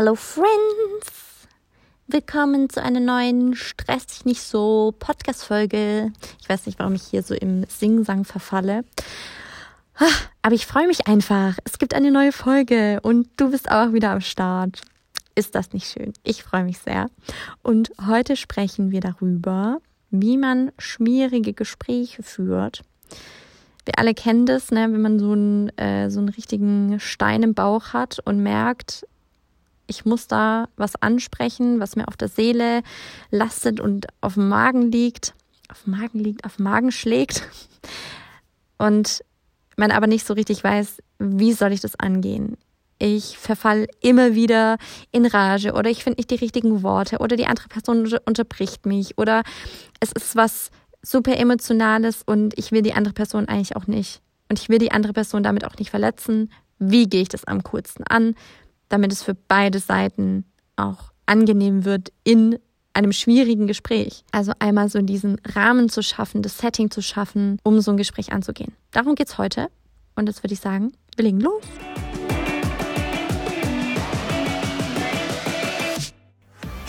Hello Friends! Willkommen zu einer neuen Stress dich nicht so Podcast-Folge. Ich weiß nicht, warum ich hier so im Singsang verfalle. Ah, aber ich freue mich einfach. Es gibt eine neue Folge und du bist auch wieder am Start. Ist das nicht schön? Ich freue mich sehr. Und heute sprechen wir darüber, wie man schwierige Gespräche führt. Wir alle kennen das, ne, wenn man so einen, äh, so einen richtigen Stein im Bauch hat und merkt, ich muss da was ansprechen, was mir auf der Seele lastet und auf dem Magen liegt, auf dem Magen liegt, auf dem Magen schlägt. Und man aber nicht so richtig weiß, wie soll ich das angehen. Ich verfall immer wieder in Rage oder ich finde nicht die richtigen Worte oder die andere Person unterbricht mich oder es ist was super emotionales und ich will die andere Person eigentlich auch nicht. Und ich will die andere Person damit auch nicht verletzen. Wie gehe ich das am coolsten an? Damit es für beide Seiten auch angenehm wird in einem schwierigen Gespräch. Also einmal so diesen Rahmen zu schaffen, das Setting zu schaffen, um so ein Gespräch anzugehen. Darum geht es heute. Und jetzt würde ich sagen, wir legen los.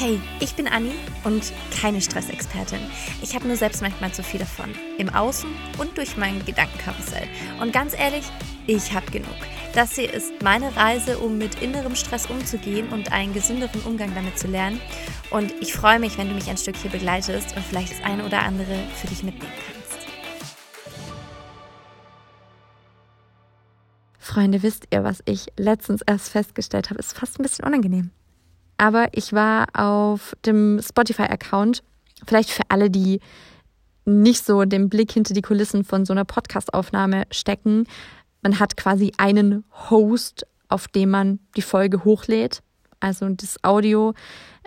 Hey, ich bin Anni und keine Stressexpertin. Ich habe nur selbst manchmal zu viel davon. Im Außen und durch mein Gedankenkarussell. Und ganz ehrlich, ich habe genug. Das hier ist meine Reise, um mit innerem Stress umzugehen und einen gesünderen Umgang damit zu lernen. Und ich freue mich, wenn du mich ein Stück hier begleitest und vielleicht das eine oder andere für dich mitnehmen kannst. Freunde, wisst ihr, was ich letztens erst festgestellt habe? Ist fast ein bisschen unangenehm. Aber ich war auf dem Spotify-Account, vielleicht für alle, die nicht so den Blick hinter die Kulissen von so einer Podcast-Aufnahme stecken. Man hat quasi einen Host, auf dem man die Folge hochlädt, also das Audio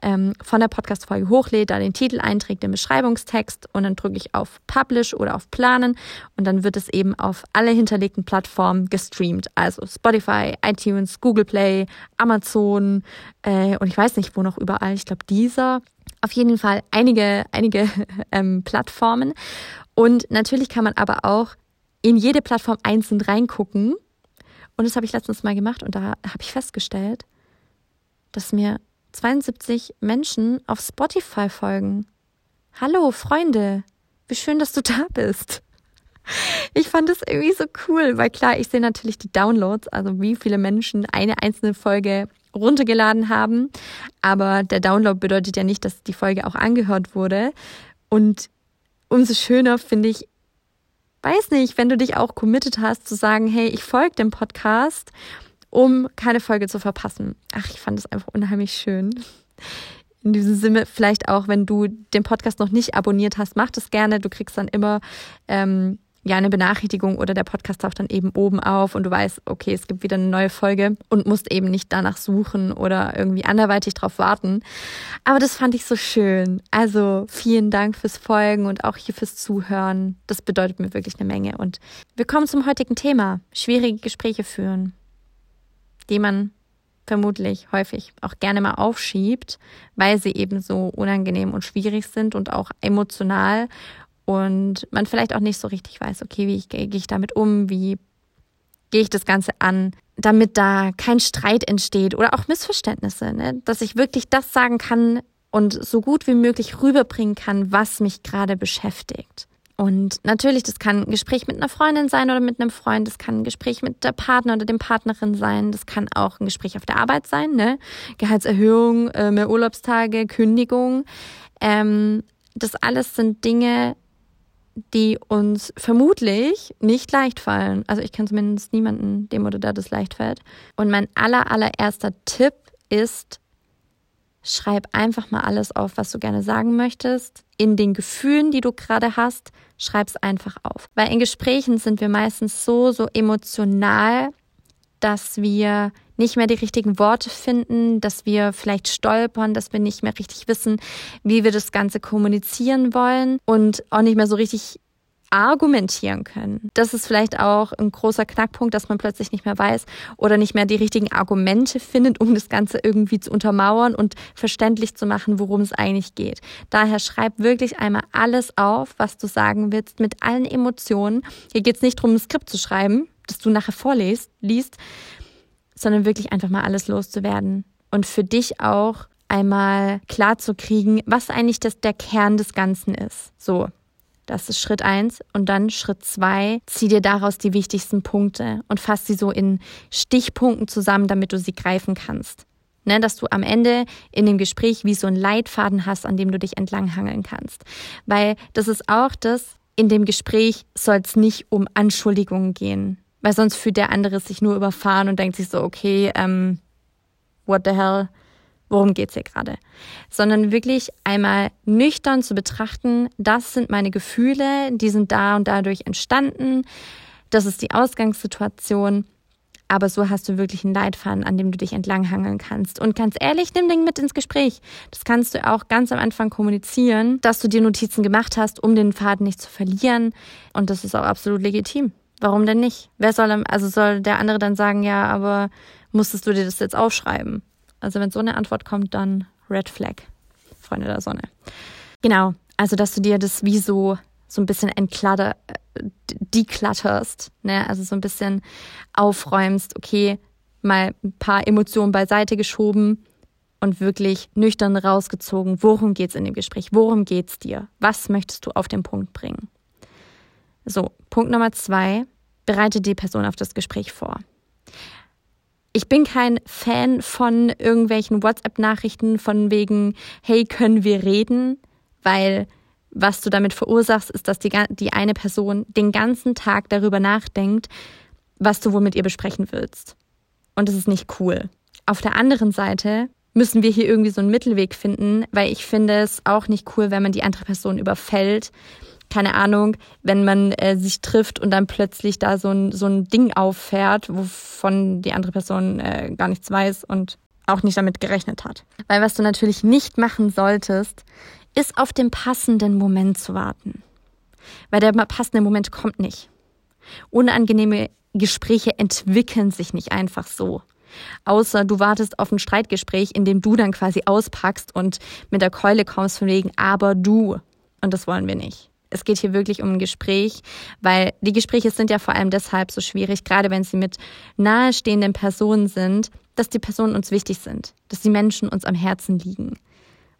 ähm, von der Podcast-Folge hochlädt, da den Titel einträgt, den Beschreibungstext und dann drücke ich auf Publish oder auf Planen und dann wird es eben auf alle hinterlegten Plattformen gestreamt. Also Spotify, iTunes, Google Play, Amazon äh, und ich weiß nicht, wo noch überall. Ich glaube, dieser. Auf jeden Fall einige, einige ähm, Plattformen. Und natürlich kann man aber auch in jede Plattform einzeln reingucken. Und das habe ich letztens mal gemacht und da habe ich festgestellt, dass mir 72 Menschen auf Spotify folgen. Hallo Freunde, wie schön, dass du da bist. Ich fand das irgendwie so cool, weil klar, ich sehe natürlich die Downloads, also wie viele Menschen eine einzelne Folge runtergeladen haben, aber der Download bedeutet ja nicht, dass die Folge auch angehört wurde. Und umso schöner finde ich, weiß nicht, wenn du dich auch committed hast zu sagen, hey, ich folge dem Podcast um keine Folge zu verpassen. Ach, ich fand es einfach unheimlich schön. In diesem Sinne, vielleicht auch, wenn du den Podcast noch nicht abonniert hast, mach das gerne. Du kriegst dann immer ähm, ja eine Benachrichtigung oder der Podcast taucht dann eben oben auf und du weißt, okay, es gibt wieder eine neue Folge und musst eben nicht danach suchen oder irgendwie anderweitig drauf warten. Aber das fand ich so schön. Also vielen Dank fürs Folgen und auch hier fürs Zuhören. Das bedeutet mir wirklich eine Menge. Und wir kommen zum heutigen Thema. Schwierige Gespräche führen die man vermutlich häufig auch gerne mal aufschiebt, weil sie eben so unangenehm und schwierig sind und auch emotional und man vielleicht auch nicht so richtig weiß, okay, wie gehe ich damit um, wie gehe ich das Ganze an, damit da kein Streit entsteht oder auch Missverständnisse, ne? dass ich wirklich das sagen kann und so gut wie möglich rüberbringen kann, was mich gerade beschäftigt. Und natürlich, das kann ein Gespräch mit einer Freundin sein oder mit einem Freund, das kann ein Gespräch mit der Partner oder dem Partnerin sein, das kann auch ein Gespräch auf der Arbeit sein, ne? Gehaltserhöhung, äh, mehr Urlaubstage, Kündigung. Ähm, das alles sind Dinge, die uns vermutlich nicht leicht fallen. Also ich kenne zumindest niemanden, dem oder der das leicht fällt. Und mein aller, allererster Tipp ist, schreib einfach mal alles auf, was du gerne sagen möchtest. In den Gefühlen, die du gerade hast, schreib es einfach auf. Weil in Gesprächen sind wir meistens so, so emotional, dass wir nicht mehr die richtigen Worte finden, dass wir vielleicht stolpern, dass wir nicht mehr richtig wissen, wie wir das Ganze kommunizieren wollen und auch nicht mehr so richtig argumentieren können. Das ist vielleicht auch ein großer Knackpunkt, dass man plötzlich nicht mehr weiß oder nicht mehr die richtigen Argumente findet, um das Ganze irgendwie zu untermauern und verständlich zu machen, worum es eigentlich geht. Daher schreib wirklich einmal alles auf, was du sagen willst, mit allen Emotionen. Hier geht es nicht darum, ein Skript zu schreiben, das du nachher vorliest, liest, sondern wirklich einfach mal alles loszuwerden und für dich auch einmal klar zu kriegen, was eigentlich das, der Kern des Ganzen ist. So, das ist Schritt eins. Und dann Schritt zwei, zieh dir daraus die wichtigsten Punkte und fass sie so in Stichpunkten zusammen, damit du sie greifen kannst. Ne, dass du am Ende in dem Gespräch wie so einen Leitfaden hast, an dem du dich entlanghangeln kannst. Weil das ist auch das, in dem Gespräch soll es nicht um Anschuldigungen gehen. Weil sonst fühlt der andere sich nur überfahren und denkt sich so, okay, ähm, what the hell, worum geht's hier gerade? Sondern wirklich einmal nüchtern zu betrachten, das sind meine Gefühle, die sind da und dadurch entstanden, das ist die Ausgangssituation aber so hast du wirklich einen Leitfaden, an dem du dich entlanghangeln kannst. Und ganz ehrlich, nimm den mit ins Gespräch. Das kannst du auch ganz am Anfang kommunizieren, dass du dir Notizen gemacht hast, um den Faden nicht zu verlieren. Und das ist auch absolut legitim. Warum denn nicht? Wer soll, also soll der andere dann sagen, ja, aber musstest du dir das jetzt aufschreiben? Also wenn so eine Antwort kommt, dann Red Flag, Freunde der Sonne. Genau, also dass du dir das wie so so ein bisschen entklatter, deklatterst, ne? also so ein bisschen aufräumst, okay, mal ein paar Emotionen beiseite geschoben und wirklich nüchtern rausgezogen, worum geht's in dem Gespräch, worum geht's dir, was möchtest du auf den Punkt bringen. So, Punkt Nummer zwei, bereite die Person auf das Gespräch vor. Ich bin kein Fan von irgendwelchen WhatsApp-Nachrichten von wegen, hey, können wir reden? Weil was du damit verursachst, ist, dass die, die eine Person den ganzen Tag darüber nachdenkt, was du wohl mit ihr besprechen willst. Und das ist nicht cool. Auf der anderen Seite müssen wir hier irgendwie so einen Mittelweg finden, weil ich finde es auch nicht cool, wenn man die andere Person überfällt. Keine Ahnung, wenn man äh, sich trifft und dann plötzlich da so ein, so ein Ding auffährt, wovon die andere Person äh, gar nichts weiß und auch nicht damit gerechnet hat. Weil was du natürlich nicht machen solltest, ist auf den passenden Moment zu warten. Weil der passende Moment kommt nicht. Unangenehme Gespräche entwickeln sich nicht einfach so. Außer du wartest auf ein Streitgespräch, in dem du dann quasi auspackst und mit der Keule kommst von wegen, aber du. Und das wollen wir nicht. Es geht hier wirklich um ein Gespräch, weil die Gespräche sind ja vor allem deshalb so schwierig, gerade wenn sie mit nahestehenden Personen sind, dass die Personen uns wichtig sind, dass die Menschen uns am Herzen liegen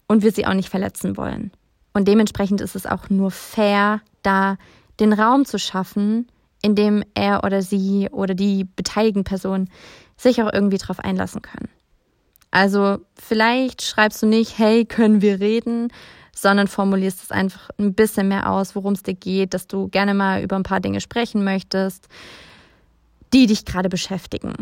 und wir sie auch nicht verletzen wollen. Und dementsprechend ist es auch nur fair, da den Raum zu schaffen, in dem er oder sie oder die beteiligten Personen sich auch irgendwie drauf einlassen können. Also vielleicht schreibst du nicht, hey, können wir reden, sondern formulierst es einfach ein bisschen mehr aus, worum es dir geht, dass du gerne mal über ein paar Dinge sprechen möchtest, die dich gerade beschäftigen.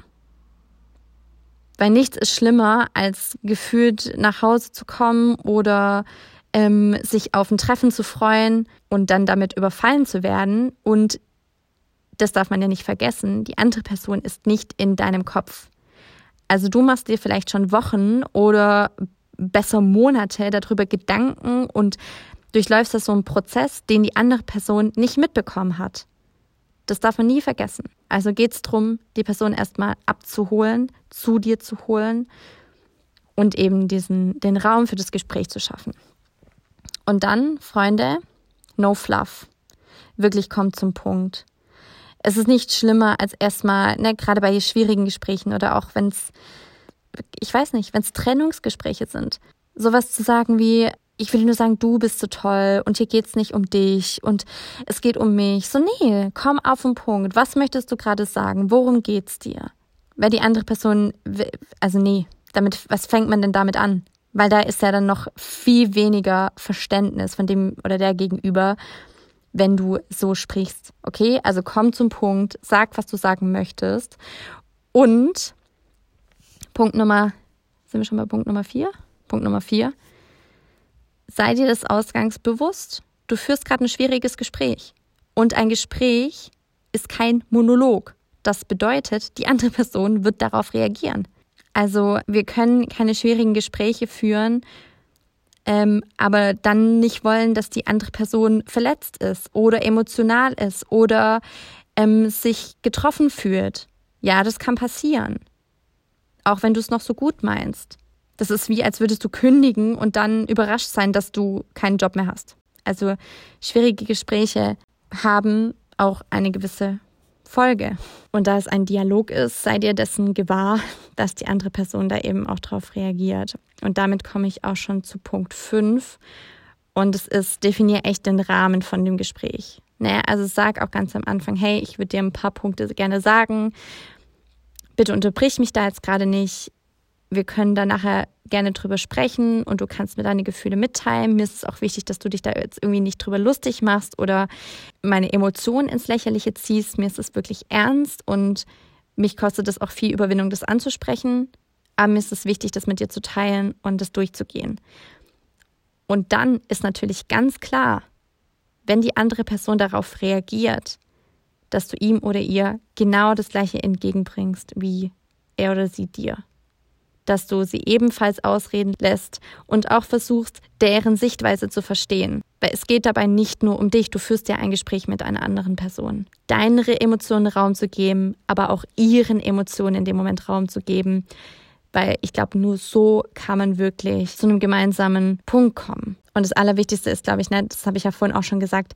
Weil nichts ist schlimmer, als gefühlt nach Hause zu kommen oder ähm, sich auf ein Treffen zu freuen und dann damit überfallen zu werden. Und das darf man ja nicht vergessen, die andere Person ist nicht in deinem Kopf. Also du machst dir vielleicht schon Wochen oder besser Monate darüber Gedanken und durchläufst das so einen Prozess, den die andere Person nicht mitbekommen hat. Das darf man nie vergessen. Also geht es darum, die Person erstmal abzuholen, zu dir zu holen und eben diesen, den Raum für das Gespräch zu schaffen. Und dann, Freunde, no fluff. Wirklich kommt zum Punkt. Es ist nicht schlimmer als erstmal, ne, gerade bei schwierigen Gesprächen oder auch wenn es, ich weiß nicht, wenn es Trennungsgespräche sind, sowas zu sagen wie, ich will nur sagen, du bist so toll und hier geht's nicht um dich und es geht um mich. So, nee, komm auf den Punkt. Was möchtest du gerade sagen? Worum geht's dir? Weil die andere Person, also nee, damit, was fängt man denn damit an? Weil da ist ja dann noch viel weniger Verständnis von dem oder der Gegenüber, wenn du so sprichst. Okay, also komm zum Punkt, sag, was du sagen möchtest. Und Punkt Nummer, sind wir schon bei Punkt Nummer vier? Punkt Nummer vier sei dir des Ausgangs bewusst. Du führst gerade ein schwieriges Gespräch. Und ein Gespräch ist kein Monolog. Das bedeutet, die andere Person wird darauf reagieren. Also wir können keine schwierigen Gespräche führen, ähm, aber dann nicht wollen, dass die andere Person verletzt ist oder emotional ist oder ähm, sich getroffen fühlt. Ja, das kann passieren. Auch wenn du es noch so gut meinst. Das ist wie, als würdest du kündigen und dann überrascht sein, dass du keinen Job mehr hast. Also schwierige Gespräche haben auch eine gewisse Folge. Und da es ein Dialog ist, sei dir dessen gewahr, dass die andere Person da eben auch drauf reagiert. Und damit komme ich auch schon zu Punkt 5. Und es ist, definier echt den Rahmen von dem Gespräch. Ne? Also sag auch ganz am Anfang, hey, ich würde dir ein paar Punkte gerne sagen. Bitte unterbrich mich da jetzt gerade nicht. Wir können da nachher gerne drüber sprechen und du kannst mir deine Gefühle mitteilen. Mir ist es auch wichtig, dass du dich da jetzt irgendwie nicht drüber lustig machst oder meine Emotionen ins Lächerliche ziehst. Mir ist es wirklich ernst und mich kostet es auch viel Überwindung, das anzusprechen. Aber mir ist es wichtig, das mit dir zu teilen und das durchzugehen. Und dann ist natürlich ganz klar, wenn die andere Person darauf reagiert, dass du ihm oder ihr genau das gleiche entgegenbringst, wie er oder sie dir. Dass du sie ebenfalls ausreden lässt und auch versuchst, deren Sichtweise zu verstehen. Weil es geht dabei nicht nur um dich, du führst ja ein Gespräch mit einer anderen Person. Deine Emotionen Raum zu geben, aber auch ihren Emotionen in dem Moment Raum zu geben, weil ich glaube, nur so kann man wirklich zu einem gemeinsamen Punkt kommen. Und das Allerwichtigste ist, glaube ich, ne, das habe ich ja vorhin auch schon gesagt,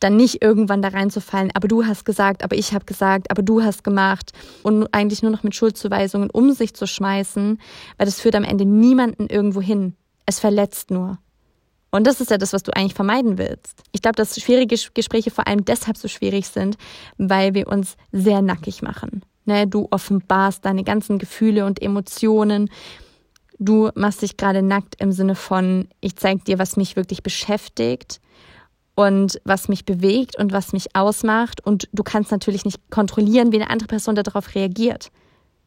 dann nicht irgendwann da reinzufallen, aber du hast gesagt, aber ich habe gesagt, aber du hast gemacht und eigentlich nur noch mit Schuldzuweisungen um sich zu schmeißen, weil das führt am Ende niemanden irgendwo hin. Es verletzt nur. Und das ist ja das, was du eigentlich vermeiden willst. Ich glaube, dass schwierige Gespräche vor allem deshalb so schwierig sind, weil wir uns sehr nackig machen. Ne, du offenbarst deine ganzen Gefühle und Emotionen. Du machst dich gerade nackt im Sinne von, ich zeige dir, was mich wirklich beschäftigt und was mich bewegt und was mich ausmacht. Und du kannst natürlich nicht kontrollieren, wie eine andere Person darauf reagiert.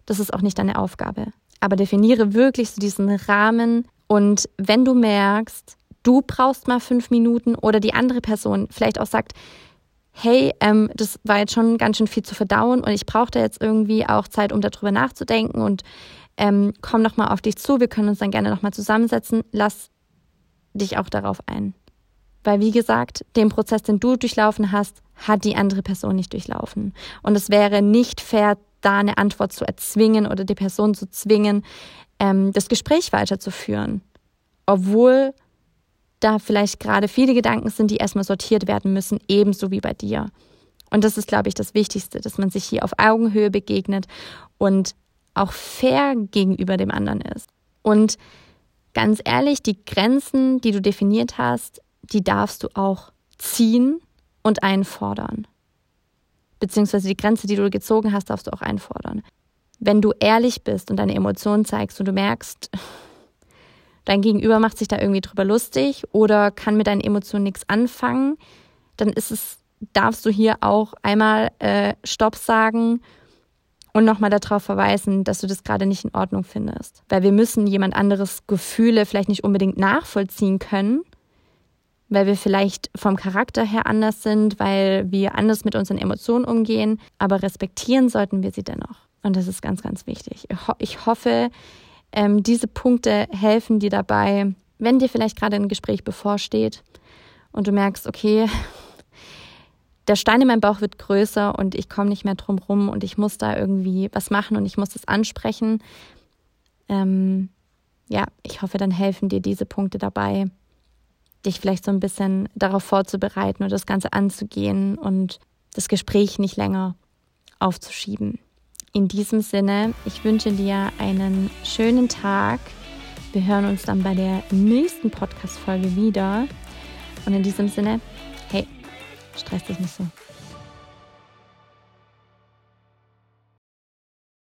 Das ist auch nicht deine Aufgabe. Aber definiere wirklich so diesen Rahmen. Und wenn du merkst, du brauchst mal fünf Minuten oder die andere Person vielleicht auch sagt, hey, ähm, das war jetzt schon ganz schön viel zu verdauen und ich brauche da jetzt irgendwie auch Zeit, um darüber nachzudenken und ähm, komm nochmal auf dich zu, wir können uns dann gerne nochmal zusammensetzen, lass dich auch darauf ein. Weil, wie gesagt, den Prozess, den du durchlaufen hast, hat die andere Person nicht durchlaufen. Und es wäre nicht fair, da eine Antwort zu erzwingen oder die Person zu zwingen, ähm, das Gespräch weiterzuführen. Obwohl da vielleicht gerade viele Gedanken sind, die erstmal sortiert werden müssen, ebenso wie bei dir. Und das ist, glaube ich, das Wichtigste, dass man sich hier auf Augenhöhe begegnet und auch fair gegenüber dem anderen ist. Und ganz ehrlich, die Grenzen, die du definiert hast, die darfst du auch ziehen und einfordern. Beziehungsweise die Grenze, die du gezogen hast, darfst du auch einfordern. Wenn du ehrlich bist und deine Emotionen zeigst und du merkst, dein Gegenüber macht sich da irgendwie drüber lustig oder kann mit deinen Emotionen nichts anfangen, dann ist es, darfst du hier auch einmal äh, Stopp sagen und nochmal darauf verweisen, dass du das gerade nicht in Ordnung findest. Weil wir müssen jemand anderes Gefühle vielleicht nicht unbedingt nachvollziehen können, weil wir vielleicht vom Charakter her anders sind, weil wir anders mit unseren Emotionen umgehen, aber respektieren sollten wir sie dennoch. Und das ist ganz, ganz wichtig. Ich hoffe, ähm, diese Punkte helfen dir dabei, wenn dir vielleicht gerade ein Gespräch bevorsteht und du merkst, okay, der Stein in meinem Bauch wird größer und ich komme nicht mehr drum rum und ich muss da irgendwie was machen und ich muss das ansprechen. Ähm, ja, ich hoffe, dann helfen dir diese Punkte dabei, dich vielleicht so ein bisschen darauf vorzubereiten und das Ganze anzugehen und das Gespräch nicht länger aufzuschieben. In diesem Sinne, ich wünsche dir einen schönen Tag. Wir hören uns dann bei der nächsten Podcast-Folge wieder. Und in diesem Sinne, hey, stress dich nicht so.